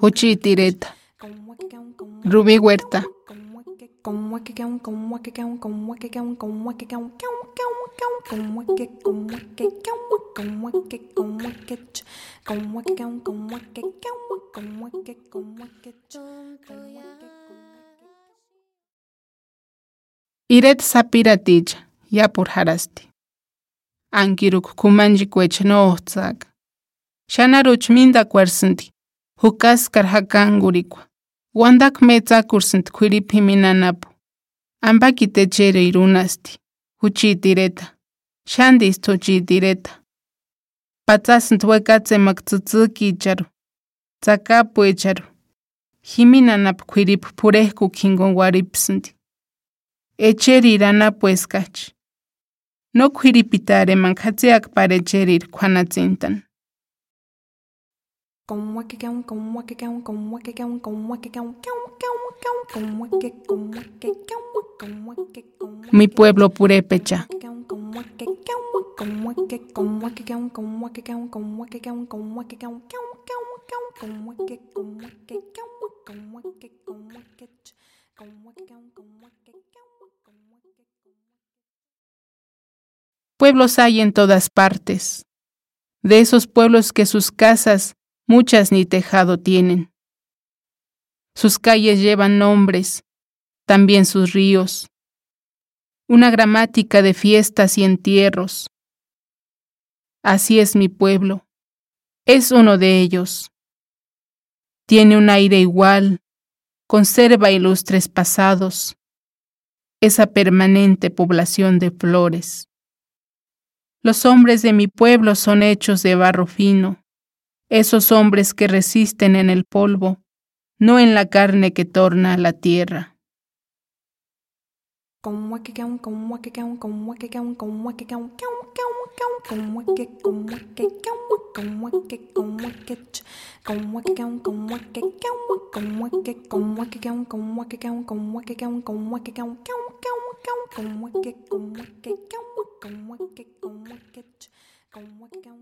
Huchi Tireta. Rubí Huerta. Iret sapiratilla, yapur yapurharasti. Ankiruk kumanji kwechno ohtsaka. Shanaruch minda kwersinti. Hukaskar hakan gurikwa. Wandak metzakursint kwiripi minanapu. Ambaki techero irunasti. Huchitireta. Shandis tuchitireta. Patsasint wekatzemak tzitziki icharu. Tzakapu icharu. Jiminanap kwirip purehku kingon waripsinti. Echeri iranapu eskach. No kwiripitare mankhatziak parecherir kwanatzintan. Mi pueblo purépecha. Pueblos hay en todas partes. De esos pueblos que sus casas muchas ni tejado tienen. Sus calles llevan nombres, también sus ríos. Una gramática de fiestas y entierros. Así es mi pueblo. Es uno de ellos. Tiene un aire igual, conserva ilustres pasados, esa permanente población de flores. Los hombres de mi pueblo son hechos de barro fino, esos hombres que resisten en el polvo, no en la carne que torna la tierra. Come wicked, come wicked, come con